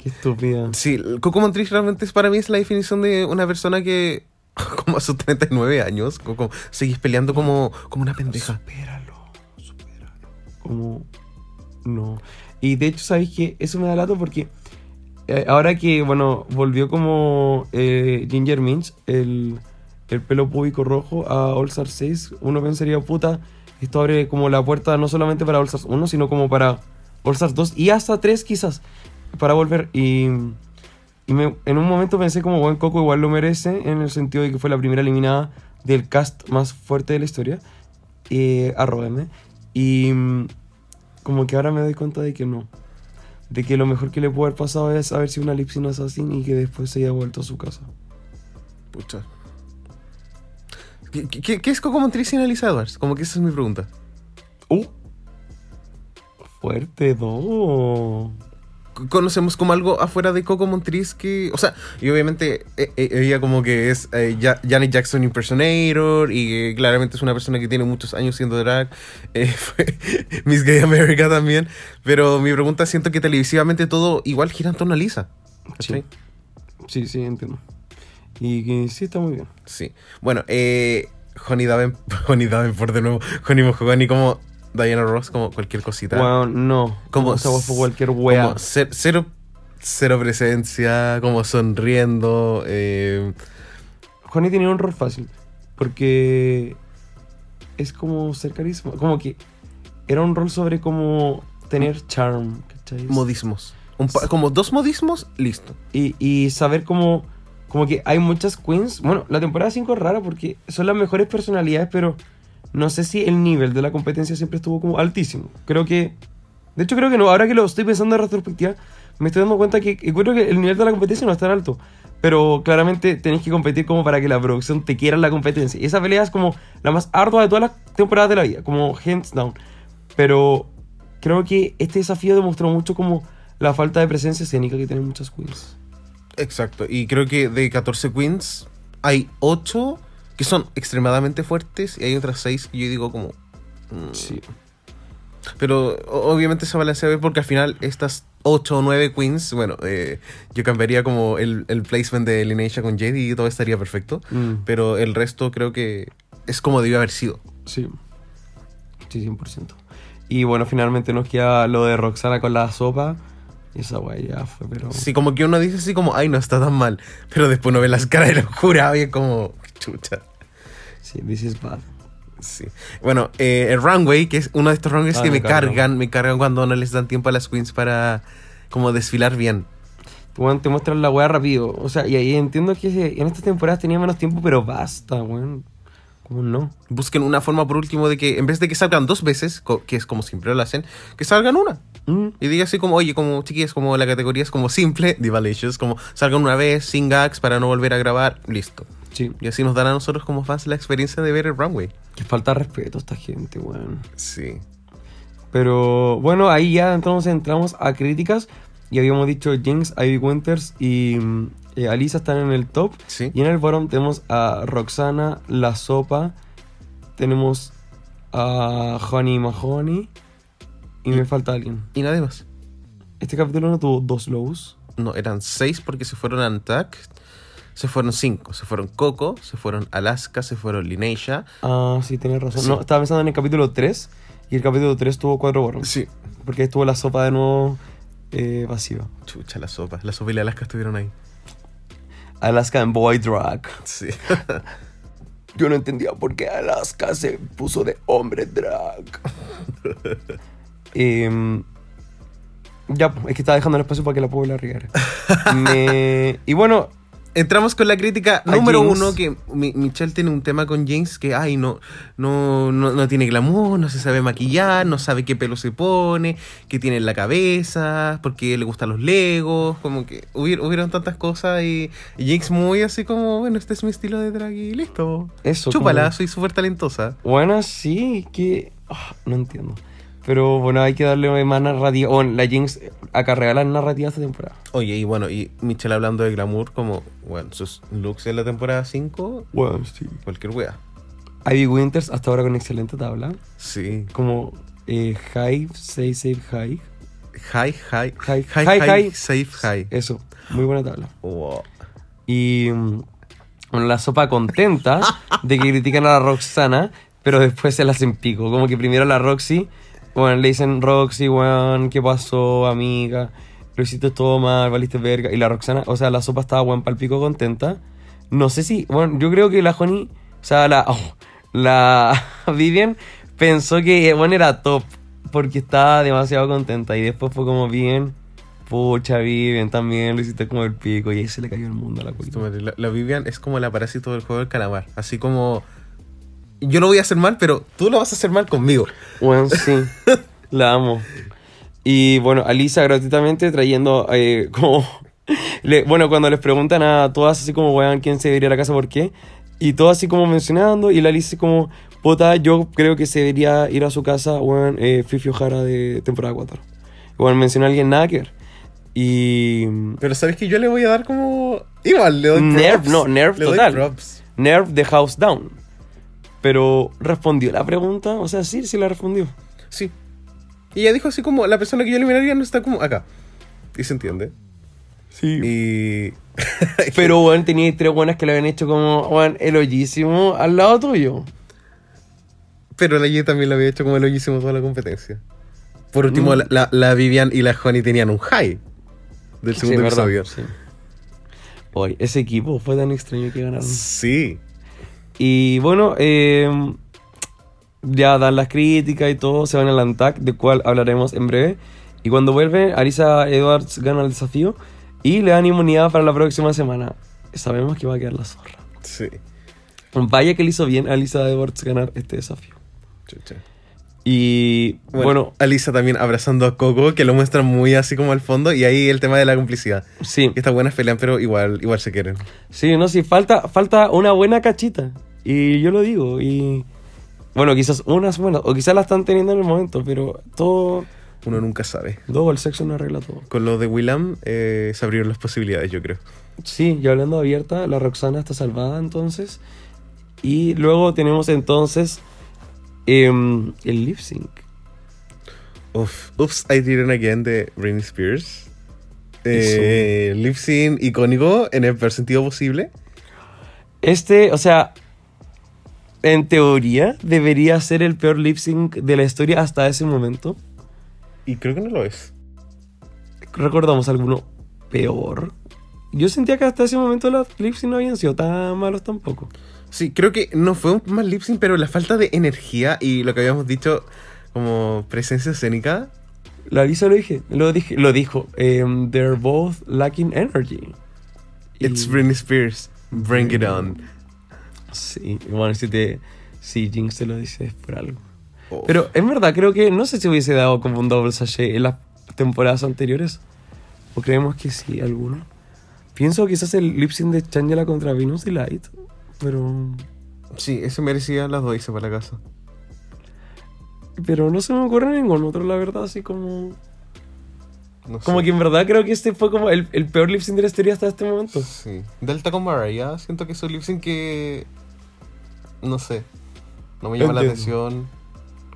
Qué estúpida. Sí, Coco Montrich realmente es, para mí es la definición de una persona que, como a sus 39 años, Coco, seguís peleando como, como una pendeja. Supéralo, supéralo. Como. No. Y de hecho, ¿sabéis que Eso me da lato porque. eh, ahora que, bueno, volvió como eh, Ginger Minch, el, el pelo púbico rojo a All Stars 6, uno pensaría, puta, esto abre como la puerta no solamente para All Stars 1, sino como para All Stars 2 y hasta 3 quizás, para volver. Y, y en un momento pensé como, buen Coco igual lo merece, en el sentido de que fue la primera eliminada del cast más fuerte de la historia. Eh, arróbenme. Y mm, como que ahora me doy cuenta de que no. De que lo mejor que le pudo haber pasado es haber sido una Lipsin Assassin y que después se haya vuelto a su casa. Pucha. ¿Qué, qué- qué es Coco Montrich sin Alisa Edwards? Como que esa es mi pregunta. ¡Uh! Fuerte, do. Conocemos como algo afuera de Coco Montrich que... O sea, y obviamente eh, eh, ella como que es eh, Ja- Janet Jackson impersonator y que claramente es una persona que tiene muchos años siendo drag. Eh, fue Miss Gay America también. Pero mi pregunta siento que televisivamente todo igual gira en torno a Lisa. Sí. sí, sí, entiendo. Y que sí está muy bien. Sí. Bueno, eh, Honey Daven, Honey Davenport de nuevo, Honey Mojogani como Diana Ross, como cualquier cosita. Bueno, no. Como cualquier wea. Como cero, cero presencia, como sonriendo. eh, Honey tenía un rol fácil. Porque es como ser carisma. Como que era un rol sobre como tener charm. ¿cachai? modismos. Un como dos modismos, listo. y, y saber cómo, como que hay muchas queens. Bueno, la temporada 5 es rara porque son las mejores personalidades, pero no sé si el nivel de la competencia siempre estuvo como altísimo. Creo que, de hecho creo que no, ahora que lo estoy pensando en retrospectiva, me estoy dando cuenta que encuentro que el nivel de la competencia no es tan alto. Pero claramente tenés que competir como para que la producción te quiera la competencia. Y esa pelea es como la más ardua de todas las temporadas de la vida, como hands down. Pero creo que este desafío demostró mucho como la falta de presencia escénica que tienen muchas queens. Exacto. Y creo que de 14 queens, hay 8 que son extremadamente fuertes y hay otras 6 que yo digo como... mm, Sí. Pero obviamente se balancea bien porque al final estas 8 o 9 queens, bueno, eh, yo cambiaría como el, el placement de Lineage con Jade y todo estaría perfecto. Mm, Pero el resto creo que es como debió haber sido. sí. Sí, 100%. Y bueno, finalmente nos queda lo de Roxana con la sopa. Y esa guay ya fue, pero. Sí, como que uno dice así como, ay, no está tan mal. Pero después uno ve las caras de los jurados y es como, chucha. Sí, this is bad. Sí. Bueno, eh, el runway, que es uno de estos runways Ah, que me me cargan. cargan, me cargan cuando no les dan tiempo a las queens para como desfilar bien. Weón, te muestran la weá rápido. O sea, y ahí entiendo que en estas temporadas tenía menos tiempo, pero basta, weón. ¿Cómo no? Busquen una forma por último de que en vez de que salgan dos veces, que es como siempre lo hacen, que salgan una. Mm, Y diga así como, oye, como chiquillas, como la categoría es como simple, Divalicious, como salgan una vez, sin gags, para no volver a grabar, listo. sí. Y así nos dan a nosotros como fans la experiencia de ver el runway. Que falta respeto a esta gente, weón. Sí. Pero bueno, ahí ya entonces entramos a críticas. Y habíamos dicho Jinx, Ivy Winters y mm, eh, Alisa están en el top. Sí. Y en el bottom tenemos a Roxana, La Sopa. Tenemos a Honey Mahoney. Y me falta alguien. Y nada más. Este capítulo no tuvo dos lows. No, eran seis porque se fueron a Antac. Se fueron cinco. Se fueron Coco, se fueron Alaska, se fueron Lineisha. Ah, sí, tienes razón. Sí. No, estaba pensando en el capítulo 3. Y el capítulo 3 tuvo cuatro bottoms. Sí. Porque estuvo la sopa de nuevo eh, vacío. Chucha, la sopa. La sopa y la Alaska estuvieron ahí. Alaska en Boy Drag. Sí. Yo no entendía por qué Alaska se puso de hombre drag. Em, ya, pues, es que estaba dejando el espacio para que la puebla riera. Me- Y bueno, Entramos con la crítica número uno, que Mi- Michelle tiene un tema con Jinx que, ay, no, no, no, no tiene glamour, no se sabe maquillar, no sabe qué pelo se pone, qué tiene en la cabeza, porque le gustan los legos, como que hubier- hubieron tantas cosas y, y Jinx muy así como, bueno, este es mi estilo de drag y listo. eso. Chúpala, como- soy súper talentosa. Bueno, sí, que. ah, no entiendo. Pero bueno, hay que darle más narrativa. La Jinx acarrea la narrativa esta temporada. Oye, y bueno, y Michelle hablando de glamour, como, bueno, sus looks en la temporada 5, Bueno, sí. cualquier wea. Ivy Winters hasta ahora con excelente tabla. Sí. Como eh, Hive, Save, Hive. High, high, High, high, high, high, high. safe, high. Eso, muy buena tabla. Wow. Y bueno, la sopa contenta de que critican a la Roxana, pero después se la hacen pico. Como que primero a la Roxy, bueno, le dicen, Roxy, weón, ¿qué pasó, amiga? Lo hiciste todo mal, valiste verga. Y la Roxana, o sea, la sopa estaba, weón, pal pico contenta. No sé si, bueno, yo creo que la Honey, o sea, la, oh, la Vivian pensó que, bueno, era top, porque estaba demasiado contenta. Y después fue como, bien, pucha, Vivian, también lo hiciste como el pico. Y ahí se le cayó el mundo a la madre, La, la Vivian es como la parásito del juego del calamar. Así como. Yo lo voy a hacer mal, pero tú lo vas a hacer mal conmigo. Bueno, sí. la amo. Y bueno, Alisa gratuitamente trayendo eh, como... le- bueno, cuando les preguntan a todas así como, weón, ¿quién se debería ir a la casa? ¿Por qué? Y todas así como mencionando. Y la Alisa como, puta, yo creo que se debería ir a su casa, weón, eh, Fifi de temporada 4. Bueno, mencionó a alguien nada que ver. Y... Pero sabes que yo le voy a dar como. Igual, le doy props. Nerf, no, nerf Le doy total. props. Nerf the house down. Pero respondió la pregunta, o sea, sí, sí la respondió. Sí. Y ella dijo así como: la persona que yo eliminaría no está como acá. Y se entiende. Sí. Y. Pero, weón, tenía tres buenas que le habían hecho como, weón, el hoyísimo al lado tuyo. Pero la Ye también lo había hecho como el hoyísimo toda la competencia. Por último, Mm. la, la, la Vivian y la Honey tenían un high. del segundo episodio. sí. Hoy, ese equipo fue tan extraño que ganaron. Sí. Y bueno, eh, ya dan las críticas y todo, se van al ANTAC, de cual hablaremos en breve. Y cuando vuelve, Alisa Edwards gana el desafío y le dan inmunidad para la próxima semana. Sabemos que va a quedar la zorra. Sí. Vaya que le hizo bien a Alisa Edwards ganar este desafío. Chucha. Y Bueno, bueno, Alisa también abrazando a Coco, que lo muestra muy así como al fondo, y ahí el tema de la complicidad. sí, Estas buenas pelean, pero igual, igual se quieren. sí, no, sí, falta, falta una buena cachita. Y yo lo digo, y bueno, quizás unas buenas, o quizás la están teniendo en el momento, pero todo, Uno nunca sabe. todo el sexo no arregla todo. Con lo de Willam eh, se abrieron las posibilidades, yo creo. Sí, y hablando abierta, la Roxana está salvada entonces. Y luego tenemos entonces em, el lip sync. Uf, Oops, I Did It Again de Britney Spears. Eh, lip sync icónico en el peor sentido posible. Este, o sea, en teoría debería ser el peor lip sync de la historia hasta ese momento. Y creo que no lo es. ¿Recordamos alguno peor? Yo sentía que hasta ese momento los lip sync no habían sido tan malos tampoco. Sí, creo que no fue un mal lip sync, pero la falta de energía y lo que habíamos dicho como presencia escénica. La Lisa lo dije, lo dije, lo dijo. em, they're both lacking energy. Y- It's Britney Spears. Bring it on. Sí, bueno, si te. Si Jinx te lo dice es por algo. Pero en verdad creo que no sé si hubiese dado como un double sachet en las temporadas anteriores. ¿O creemos que sí, alguno? Pienso quizás el lip sync de Changela contra Venus y Light. Pero. Sí, eso merecía las dos irse para la casa. Pero no se me ocurre ningún otro, la verdad, así como. No sé. Como que en verdad creo que este fue como el, el peor lip sync de la historia hasta este momento. Sí. Delta con Mariah, siento que es un lip sync que. No sé. No me llama la atención.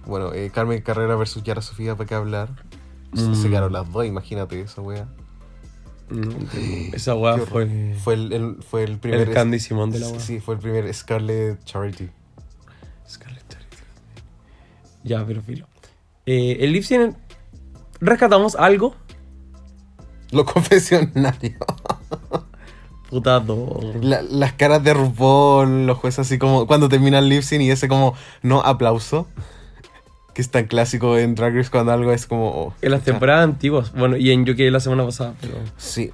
Bueno, eh, Carmen Carrera versus Yara Sofía, ¿para qué hablar? Mm. Se quedaron las dos, imagínate esa wea. No. Esa weá fue. Fue el, el- fue el primer. el Candy Simón de la weá. Sí, fue el primer Scarlet Charity. Scarlett Charity. Ya, pero filo. Eh, el lip sync. Rescatamos algo. Los confesionarios. Puta dos. La- las caras de RuPaul, los jueces así como cuando termina el lip sync y ese como no aplauso. Que es tan clásico en Drag Race cuando algo es como... oh, En las temporadas antiguas. Bueno, y en UK la semana pasada, pero Sí,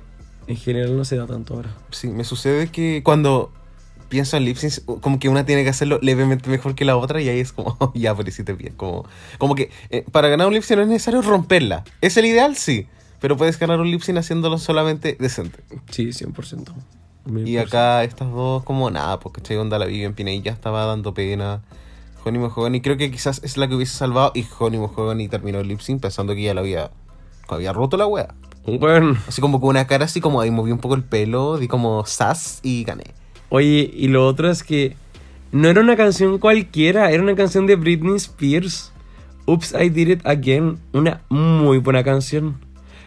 en general no se da tanto ahora. sí, me sucede que cuando pienso en lip syncs, como que una tiene que hacerlo levemente mejor que la otra y ahí es como, oh, ya, pero hiciste bien. Como, como que eh, para ganar un lip sync no es necesario romperla. ¿Es el ideal? Sí. Pero puedes ganar un lip sync haciéndolo solamente decente. Sí, 100%. Y acá estas dos, como nada, porque estoy onda la Vivian Pinella estaba dando pena. Honey Mohogany creo que quizás es la que hubiese salvado. Y Honey Mohogany terminó el lip sync pensando que ya la había, había roto la wea. Bueno, Así como con una cara así como ahí moví un poco el pelo, di como sas y gané. oye, y lo otro es que no era una canción cualquiera, era una canción de Britney Spears. Oops, I Did It Again. Una muy buena canción.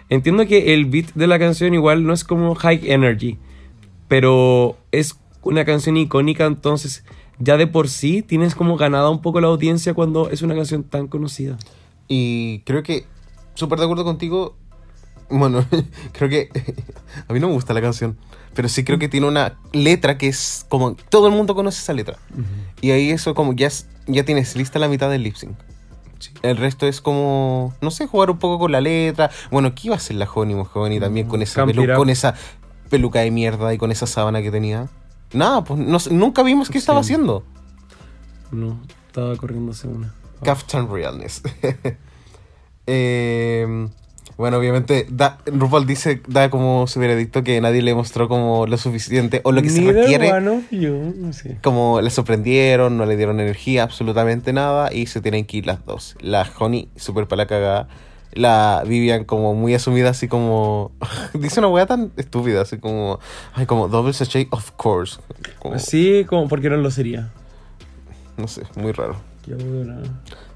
Entiendo que el beat de la canción igual no es como High Energy, pero es una canción icónica, entonces ya de por sí tienes como ganada un poco la audiencia cuando es una canción tan conocida. Y creo que, súper de acuerdo contigo. Bueno, creo que a mí no me gusta la canción, pero sí creo que tiene una letra que es como todo el mundo conoce esa letra. Y ahí eso como ya, ya tienes lista la mitad del lip sync. Sí. El resto es como, no sé, jugar un poco con la letra. Bueno, ¿qué iba a hacer la Honey Mohogany también con esa, pelu- con esa peluca de mierda y con esa sábana que tenía? Nada, pues no nunca vimos qué estaba Sí. haciendo. No, estaba corriéndose una. Kaftan Realness. Eh, bueno, obviamente, da, RuPaul dice, da como su veredicto que nadie le mostró como lo suficiente o lo que se requiere. you, sé. Como le sorprendieron, no le dieron energía, absolutamente nada, y se tienen que ir las dos. La Honey, súper para la cagada. La Vivian como muy asumida, así como... dice una wea tan estúpida, así como... Ay, como double sachet, of course. Como, Sí, como porque no lo sería. No sé, muy raro. Qué buena.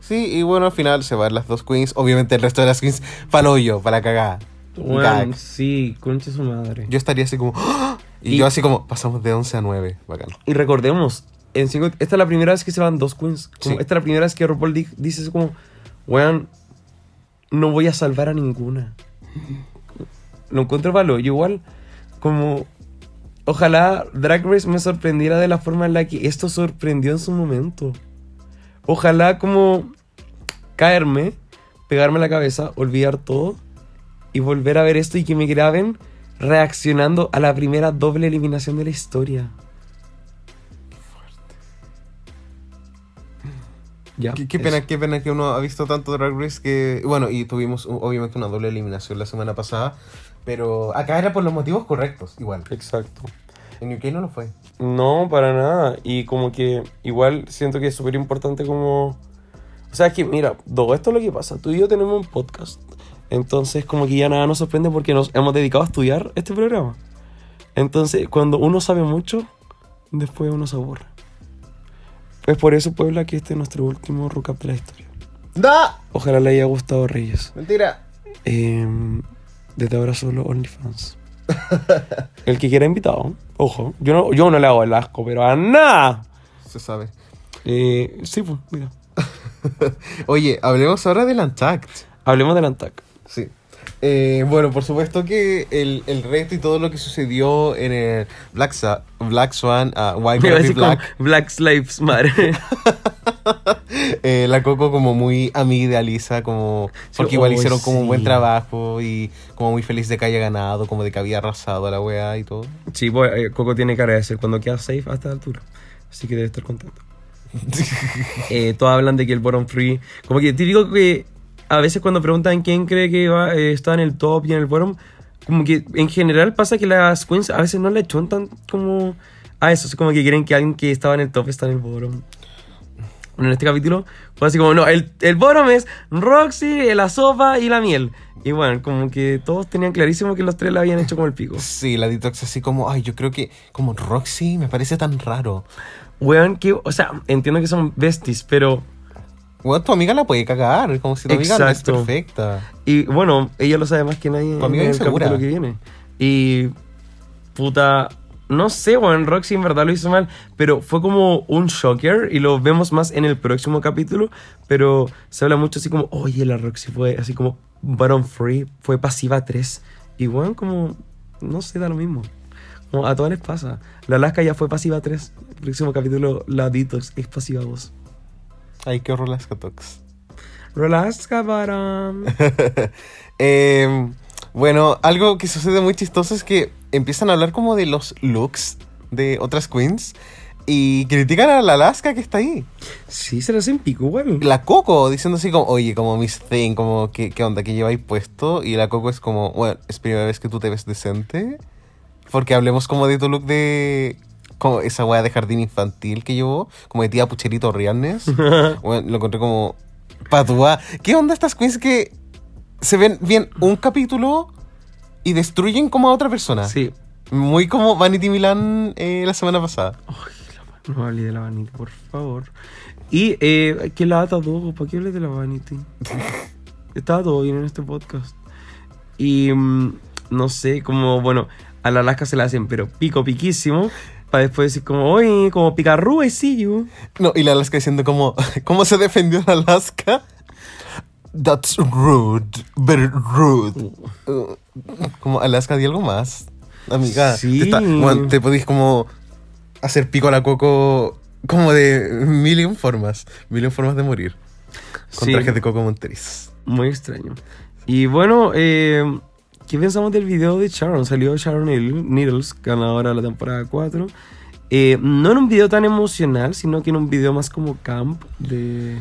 Sí, y bueno, al final se van las dos queens. Obviamente el resto de las queens para hoyo, para la cagada. Bueno, sí, concha su madre. Yo estaría así como... ¡Ah! Y, Y- yo así como, pasamos de 11 a 9. Bacán. Y recordemos, en cinco- esta es la primera vez que se van dos queens. Como Sí. Esta es la primera vez que RuPaul di- dice como, weón, no voy a salvar a ninguna. lo encuentro valor. Yo igual, como, ojalá Drag Race me sorprendiera de la forma en la que esto sorprendió en su momento. Ojalá como caerme, pegarme la cabeza, olvidar todo y volver a ver esto y que me graben reaccionando a la primera doble eliminación de la historia. Ya, Qué, pena, qué pena que uno ha visto tanto Drag Race que... Bueno, y tuvimos obviamente una doble eliminación la semana pasada, pero acá era por los motivos correctos, igual. Exacto. En UK no lo fue. No, para nada. Y como que igual siento que es súper importante como... O sea, es que mira, todo esto es lo que pasa. Tú y yo tenemos un podcast. Entonces como que ya nada nos sorprende porque nos hemos dedicado a estudiar este programa. Entonces cuando uno sabe mucho, después uno se aburre. Pues por eso, Puebla, que este es nuestro último recap de la historia. ¡Da! Ojalá le haya gustado Reyes. Mentira. Em, desde ahora solo OnlyFans. El que quiera invitado, ojo. Yo no, yo no le hago el asco, pero a nada. Se sabe. Eh, sí, pues, mira. Oye, hablemos ahora del Untact. Hablemos del Antac. Sí. Eh, bueno, por supuesto que el, el reto y todo lo que sucedió en el Black, Sa- Black Swan, Gotta Be decir como Black, Black Lives Matter. eh, la Coco como muy amiga de Alisa, como porque igual oh, hicieron como un buen trabajo y como muy feliz de que haya ganado, como de que había arrasado a la weá y todo. sí, pues, eh, Coco tiene cara de ser cuando queda safe a esta altura. Así que debe estar contento. Eh, todos hablan de que el bottom free. Como que típico que a veces cuando preguntan quién cree que va, eh, está en el top y en el bottom, como que en general pasa que las queens a veces no le chontan como a eso. Es como que quieren que alguien que estaba en el top está en el bottom. Bueno, en este capítulo fue así como, no, el, el bottom es Roxy, la sopa y la miel. Y bueno, como que todos tenían clarísimo que los tres la habían hecho como el pico. Sí, la Detox así como, ay, yo creo que como Roxy me parece tan raro. Weón, que, o sea, entiendo que son besties, pero Bueno, tu amiga la puede cagar, como si tu amiga no es Exacto. perfecta. Y bueno, ella lo sabe más que nadie Tu amiga en el capítulo que viene. Y puta, no sé, bueno, Roxy en verdad lo hizo mal, pero fue como un shocker y lo vemos más en el próximo capítulo, pero se habla mucho así como, oye, la Roxy fue así como bottom free, fue pasiva 3. Y bueno, como, no sé, da lo mismo. Como a todas les pasa. La Alaska ya fue pasiva 3. El próximo capítulo, la Detox es pasiva 2. Ay, qué horror las Catox. Relaska para... Eh, bueno, algo que sucede muy chistoso es que empiezan a hablar como de los looks de otras queens y critican a la Alaska que está ahí. Sí, se le hacen pico igual. La Coco diciendo así como, oye, como Miss Thing, como, ¿qué, qué onda? ¿Qué lleváis puesto? Y la Coco es como, bueno, es primera vez que tú te ves decente. Porque hablemos como de tu look de... Como esa weá de jardín infantil que llevó, como de tía Pucherito Rianes. Bueno, lo encontré como patúa. ¿Qué onda estas queens que se ven bien un capítulo y destruyen como a otra persona? Sí. Muy como Vanity Milan eh, la semana pasada. No hablé de la Vanity, por favor. Y, eh, ¿qué lata todo? ¿Para qué hablé de la Vanity? Estaba todo bien en este podcast. Y, mm, no sé, como, bueno, a la Alaska se la hacen, pero pico piquísimo. Para después decir como, oye, como picarrúa y sí, yo. No, y la Alaska diciendo como, ¿cómo se defendió la Alaska? That's rude, very rude. Uh, como Alaska di algo más. Amiga, Sí. te, está- bueno, te podéis como hacer pico a la coco como de mil formas, mil formas de morir. Con Sí. trajes de Coco Monteris. Muy extraño. Y bueno, eh, ¿qué pensamos del video de Sharon? Salió Sharon Needle- Needles, ganadora de la temporada 4. Eh, no en un video tan emocional, sino que en un video más como camp de...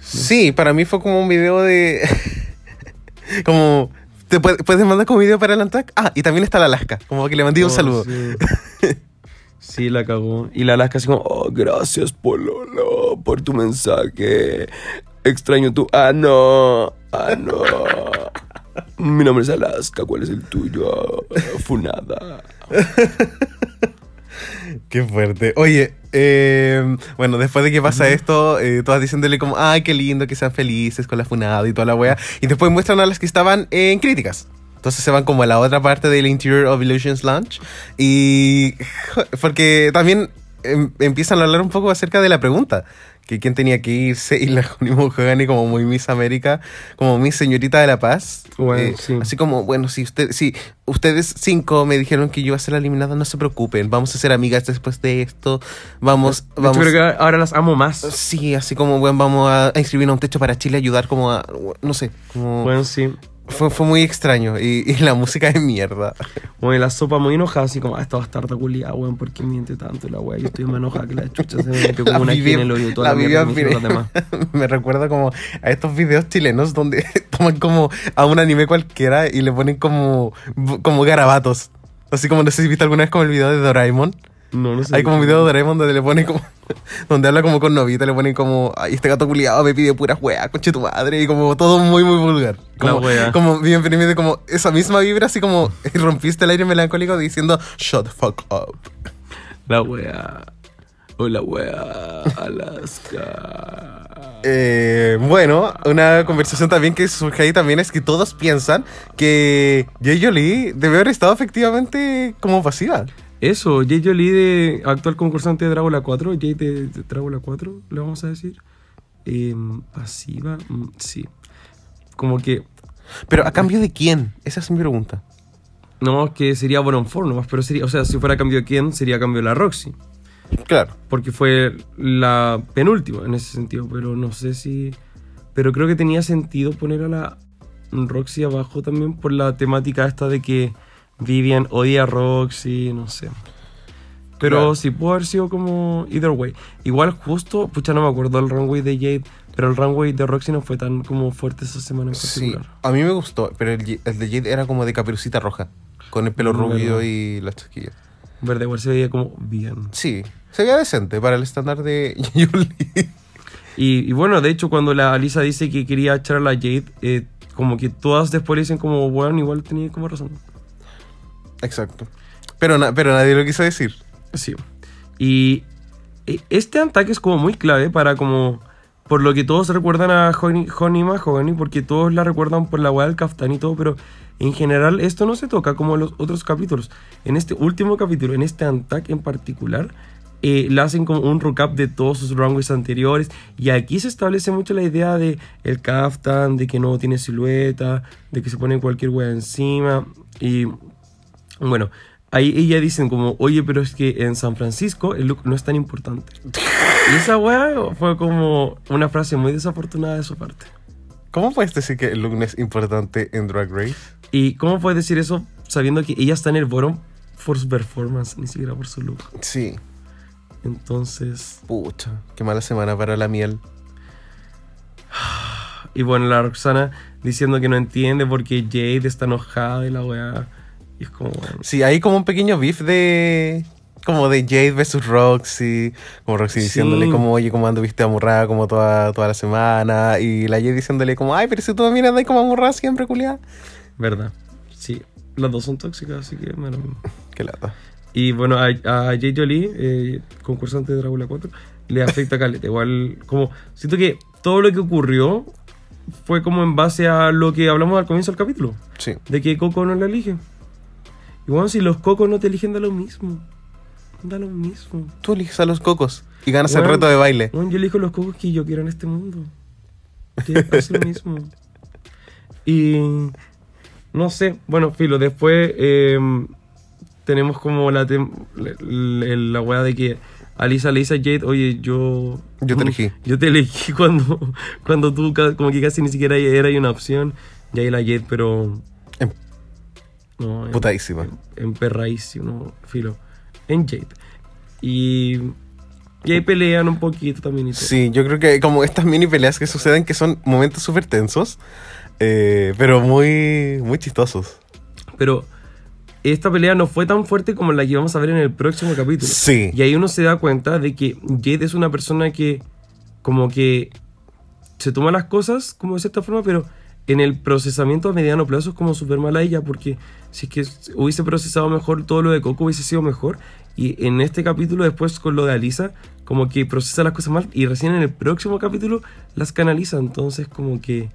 Sí, para mí fue como un video de. como. ¿Te puede- puedes mandar como video para el Antac? Ah, y también está la Alaska. Como que le mandé un Oh, saludo. Sí. Sí, la cagó. Y la Alaska así como, oh, gracias, Pololo, por tu mensaje. Extraño tu... Ah, no. Ah, no. Mi nombre es Alaska, ¿cuál es el tuyo? Funada. Qué fuerte. Oye, eh, bueno, después de que pasa esto, eh, todas diciéndole como, ay, qué lindo que sean felices con la funada y toda la wea. Y después muestran a las que estaban en críticas. Entonces se van como a la otra parte del Interior of Illusions Launch. Y. Porque también em, empiezan a hablar un poco acerca de la pregunta que quién tenía que irse y la Honeymoon Hogani como muy Miss América, como Miss Señorita de la Paz. Bueno, Eh, sí. Así como, bueno, si, usted, si ustedes cinco me dijeron que yo iba a ser la eliminada, no se preocupen, vamos a ser amigas después de esto, vamos, De hecho, vamos. creo que ahora las amo más. Sí, así como, bueno, vamos a inscribirnos a un techo para Chile, ayudar como a, no sé, como... Bueno, sí. Fue, fue muy extraño y, y la música es mierda. Bueno, y la sopa muy enojada, así como, ah, esta bastarda culiada, weón, ¿por qué miente tanto la weá? Yo estoy más enojada que la chucha se me metió como una esquina en el oído, toda la la, mierda me demás. me recuerda como a estos videos chilenos donde toman como a un anime cualquiera y le ponen como, como garabatos. Así como no sé si viste alguna vez como el video de Doraemon. No, no sé. Hay como un video de Doraemon donde le ponen como. donde habla como con Novita, le ponen como. Ay, este gato culiado me pide puras weas, conche tu madre. Y como todo muy, muy vulgar. Como, como bien de como esa misma vibra, así como rompiste el aire melancólico diciendo shut the fuck up. La wea. Hola, wea. Alaska. Eh, bueno, una conversación también que surge ahí también es que todos piensan que Jay Jolie debe haber estado efectivamente como pasiva. Eso, Jay Jolie, de, actual concursante de Drácula 4, Jay de, de Drácula 4, le vamos a decir. Em, pasiva, mm, sí. Como que, Pero a cambio de quién? Esa es mi pregunta. no, que sería Boron Four nomás, pero sería, o sea, si fuera a cambio de quién, sería a cambio de la Roxy. Claro. Porque fue la penúltima en ese sentido, pero no sé si. Pero creo que tenía sentido poner a la Roxy abajo también por la temática esta de que Vivian odia a Roxy, no sé. Pero Claro. sí pudo haber sido como either way. Igual justo, pucha, no me acuerdo el runway de Jade, pero el runway de Roxy no fue tan como fuerte esa semana en Sí, particular. a mí me gustó, pero el, el de Jade era como de caperucita roja, con el pelo Mm, rubio verdad. y las chiquillas. Verde, igual se veía como bien. Sí, se veía decente para el estándar de Jolie. Y, y bueno, de hecho, cuando la Alisa dice que quería echar a la Jade, eh, como que todas después le dicen como, bueno, igual tenía como razón. Exacto. Pero, na- pero nadie lo quiso decir. Sí. Y eh, este ataque es como muy clave para como... Por lo que todos recuerdan a Honey, Mahogany, porque todos la recuerdan por la weá del caftán y todo, pero en general esto no se toca como los otros capítulos. En este último capítulo, en este ataque en particular, eh, le hacen como un recap de todos sus runways anteriores. Y aquí se establece mucho la idea de el kaftan, de que no tiene silueta, de que se pone cualquier weá encima. Y bueno, ahí ella dicen como, oye, pero es que en San Francisco el look no es tan importante. Y esa weá fue como una frase muy desafortunada de su parte. ¿Cómo puedes decir que el look no es importante en Drag Race? ¿Y cómo puedes decir eso sabiendo que ella está en el bottom por su performance, ni siquiera por su look? Sí. Entonces, Pucha, qué mala semana para la miel. y bueno, la Roxana diciendo que no entiende porque Jade está enojada y la weá. Y es como, bueno, Sí, hay como un pequeño beef de. Como de Jade versus Roxy. Como Roxy Sí. diciéndole, como, oye, como anduviste amurrada como toda, toda la semana. Y la Jade diciéndole, como, ay, pero si tú también andas como amurrada siempre, culiada. verdad. Sí, las dos son tóxicas, así que me lo mismo. Qué lata. Y bueno, a, a Jay Jolie, eh, concursante de Drácula 4, le afecta a Caleta. Igual, como, siento que todo lo que ocurrió fue como en base a lo que hablamos al comienzo del capítulo, Sí. de que Coco no la elige. Y bueno, si los Cocos no te eligen, da lo mismo. Da lo mismo. Tú eliges a los cocos y ganas el reto de baile. Bueno, yo elijo los Cocos que yo quiero en este mundo. Es lo mismo. Y no sé, bueno, Filo, después eh, tenemos como la, tem- la, la, weá de que Alisa le dice a Jade, oye, yo... Yo te elegí. Yo te elegí cuando, cuando tú como que casi ni siquiera era una opción. Y ahí la Jade, pero... No, Putadísima. emperradísimo, Filo. En Jade. Y... Y ahí pelean un poquito también y todo. Sí, yo creo que como estas mini peleas que suceden que son momentos súper tensos, eh, pero muy, muy chistosos. Pero esta pelea no fue tan fuerte como la que vamos a ver en el próximo capítulo. Sí. Y ahí uno se da cuenta de que Jade es una persona que como que se toma las cosas como de cierta forma, pero en el procesamiento a mediano plazo es como súper mala ella, porque si es que hubiese procesado mejor todo lo de Coco hubiese sido mejor. Y en este capítulo, después con lo de Alisa, como que procesa las cosas mal y recién en el próximo capítulo las canaliza. Entonces como que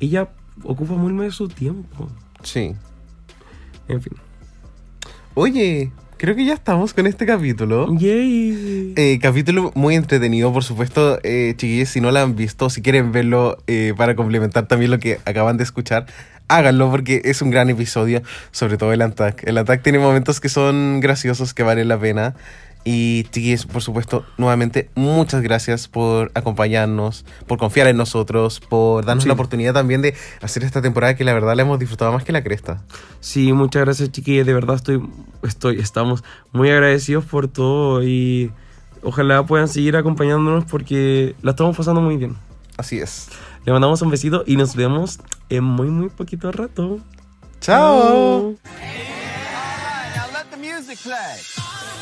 ella ocupa muy mal su tiempo. Sí. En fin. Oye, creo que ya estamos con este capítulo. Yay. Eh, capítulo muy entretenido, por supuesto, eh, chiquillos, si no lo han visto, si quieren verlo eh, para complementar también lo que acaban de escuchar, háganlo porque es un gran episodio, sobre todo el Attack. El Attack tiene momentos que son graciosos, que valen la pena. Y chiquillos, por supuesto, nuevamente, muchas gracias por acompañarnos, por confiar en nosotros, por darnos Sí. la oportunidad también de hacer esta temporada que la verdad la hemos disfrutado más que la cresta. Sí, muchas gracias chiquillas, de verdad estoy, estoy, estamos muy agradecidos por todo y ojalá puedan seguir acompañándonos porque la estamos pasando muy bien. Así es. Le mandamos un besito y nos vemos en muy muy poquito rato. ¡Chao! Now